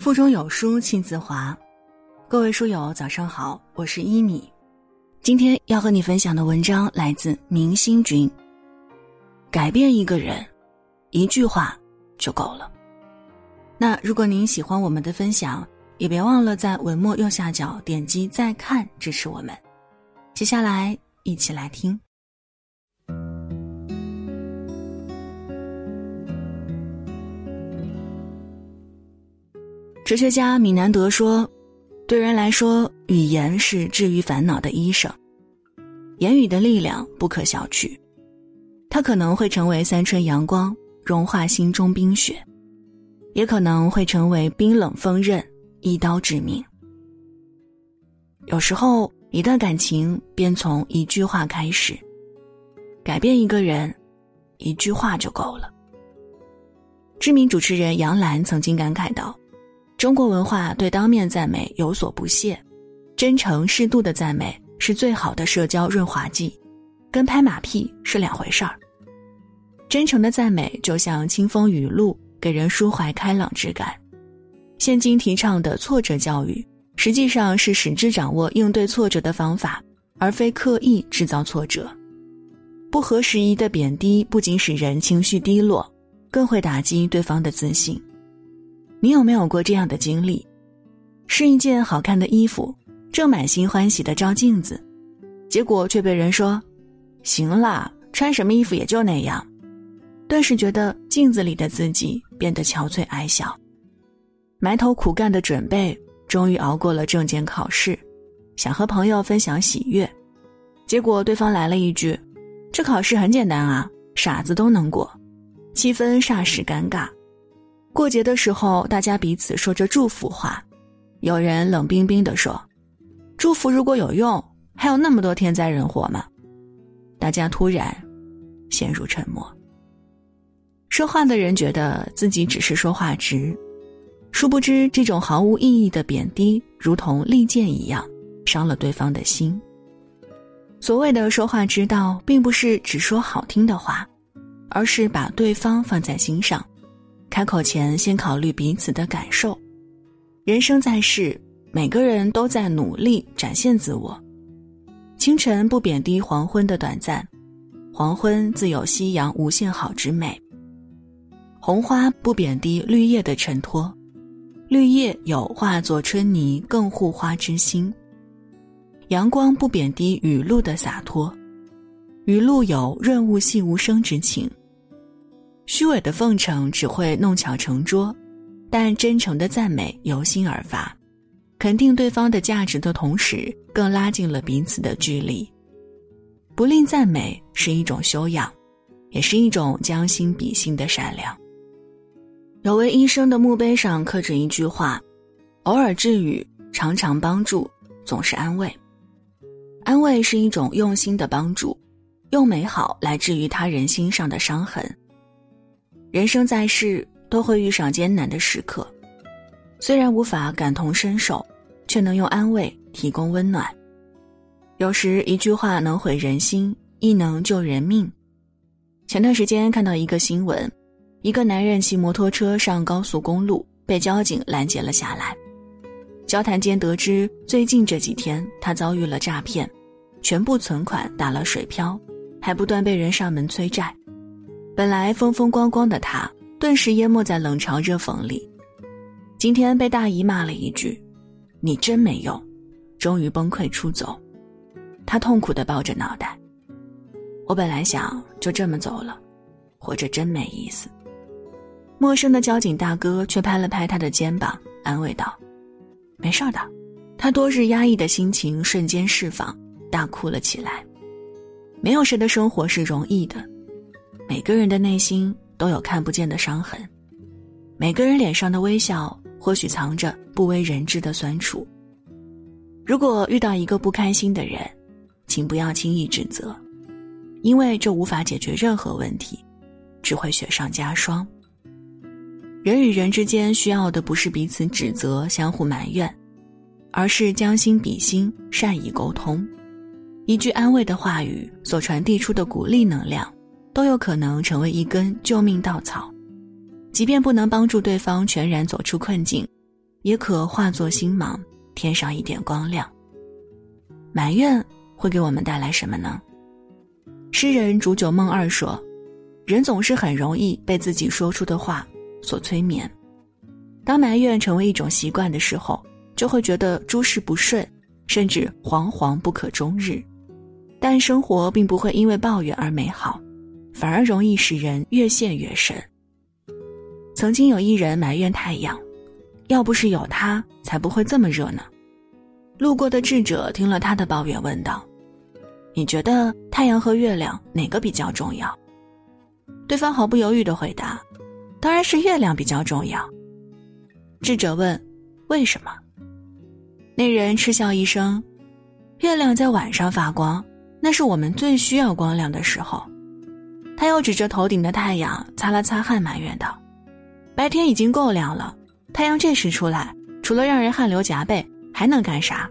腹中有书气自华，各位书友早上好，我是一米。今天要和你分享的文章来自明星君。改变一个人，一句话就够了。那如果您喜欢我们的分享，也别忘了在文末右下角点击再看支持我们。接下来一起来听。哲学家米南德说：“对人来说，语言是治愈烦恼的医生。言语的力量不可小觑，它可能会成为三春阳光，融化心中冰雪；也可能会成为冰冷锋刃，一刀致命。有时候，一段感情便从一句话开始。改变一个人，一句话就够了。”知名主持人杨澜曾经感慨道。中国文化对当面赞美有所不屑，真诚适度的赞美是最好的社交润滑剂，跟拍马屁是两回事儿。真诚的赞美就像清风雨露，给人舒怀开朗之感。现今提倡的挫折教育，实际上是使之掌握应对挫折的方法，而非刻意制造挫折。不合时宜的贬低不仅使人情绪低落，更会打击对方的自信。你有没有过这样的经历？试一件好看的衣服，正满心欢喜的照镜子，结果却被人说：“行啦，穿什么衣服也就那样。”顿时觉得镜子里的自己变得憔悴矮小。埋头苦干的准备，终于熬过了证件考试，想和朋友分享喜悦，结果对方来了一句：“这考试很简单啊，傻子都能过。”气氛霎时尴尬。过节的时候，大家彼此说着祝福话，有人冷冰冰地说：“祝福如果有用，还有那么多天灾人祸吗？”大家突然陷入沉默。说话的人觉得自己只是说话直，殊不知这种毫无意义的贬低，如同利剑一样，伤了对方的心。所谓的说话之道，并不是只说好听的话，而是把对方放在心上。开口前，先考虑彼此的感受。人生在世，每个人都在努力展现自我。清晨不贬低黄昏的短暂，黄昏自有夕阳无限好之美。红花不贬低绿叶的衬托，绿叶有化作春泥更护花之心。阳光不贬低雨露的洒脱，雨露有润物细无声之情。虚伪的奉承只会弄巧成拙，但真诚的赞美由心而发，肯定对方的价值的同时，更拉近了彼此的距离。不吝赞美是一种修养，也是一种将心比心的善良。有位医生的墓碑上刻着一句话：“偶尔治愈，常常帮助，总是安慰。”安慰是一种用心的帮助，用美好来治愈他人心上的伤痕。人生在世，都会遇上艰难的时刻，虽然无法感同身受，却能用安慰提供温暖。有时一句话能毁人心，亦能救人命。前段时间看到一个新闻，一个男人骑摩托车上高速公路，被交警拦截了下来。交谈间得知，最近这几天他遭遇了诈骗，全部存款打了水漂，还不断被人上门催债。本来风风光光的他，顿时淹没在冷嘲热讽里。今天被大姨骂了一句：“你真没用。”终于崩溃出走。他痛苦的抱着脑袋。我本来想就这么走了，活着真没意思。陌生的交警大哥却拍了拍他的肩膀，安慰道：“没事的。”他多日压抑的心情瞬间释放，大哭了起来。没有谁的生活是容易的。每个人的内心都有看不见的伤痕，每个人脸上的微笑或许藏着不为人知的酸楚。如果遇到一个不开心的人，请不要轻易指责，因为这无法解决任何问题，只会雪上加霜。人与人之间需要的不是彼此指责、相互埋怨，而是将心比心、善意沟通。一句安慰的话语所传递出的鼓励能量。都有可能成为一根救命稻草，即便不能帮助对方全然走出困境，也可化作星芒，添上一点光亮。埋怨会给我们带来什么呢？诗人煮酒梦二说：“人总是很容易被自己说出的话所催眠。当埋怨成为一种习惯的时候，就会觉得诸事不顺，甚至惶惶不可终日。但生活并不会因为抱怨而美好，反而容易使人越陷越深。”曾经有一人埋怨太阳，要不是有它，才不会这么热呢。路过的智者听了他的抱怨，问道：“你觉得太阳和月亮哪个比较重要？”对方毫不犹豫的回答：“当然是月亮比较重要。”智者问：“为什么？”那人嗤笑一声：“月亮在晚上发光，那是我们最需要光亮的时候。”他又指着头顶的太阳，擦了擦汗，埋怨道。白天已经够亮了，太阳这时出来，除了让人汗流浃背，还能干啥？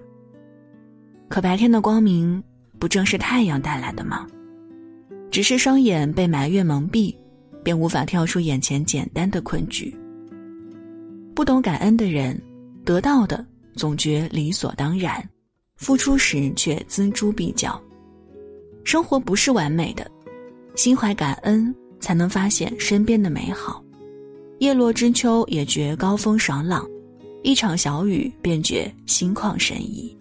可白天的光明不正是太阳带来的吗？只是双眼被埋怨蒙蔽，便无法跳出眼前简单的困局。不懂感恩的人，得到的总觉理所当然，付出时却锱铢必较。生活不是完美的，心怀感恩，才能发现身边的美好。叶落知秋，也觉高风爽朗；一场小雨，便觉心旷神怡。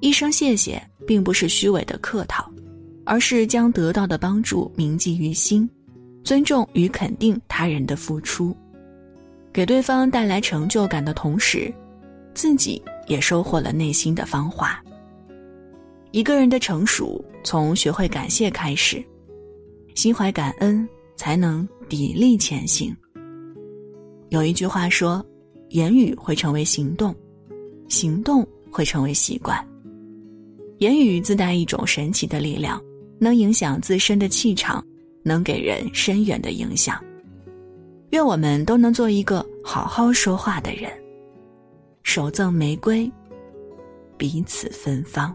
一声谢谢，并不是虚伪的客套，而是将得到的帮助铭记于心，尊重与肯定他人的付出，给对方带来成就感的同时，自己也收获了内心的芳华。一个人的成熟，从学会感谢开始，心怀感恩，才能砥砺前行。有一句话说：“言语会成为行动，行动会成为习惯。”言语自带一种神奇的力量，能影响自身的气场，能给人深远的影响。愿我们都能做一个好好说话的人。手赠玫瑰，彼此芬芳。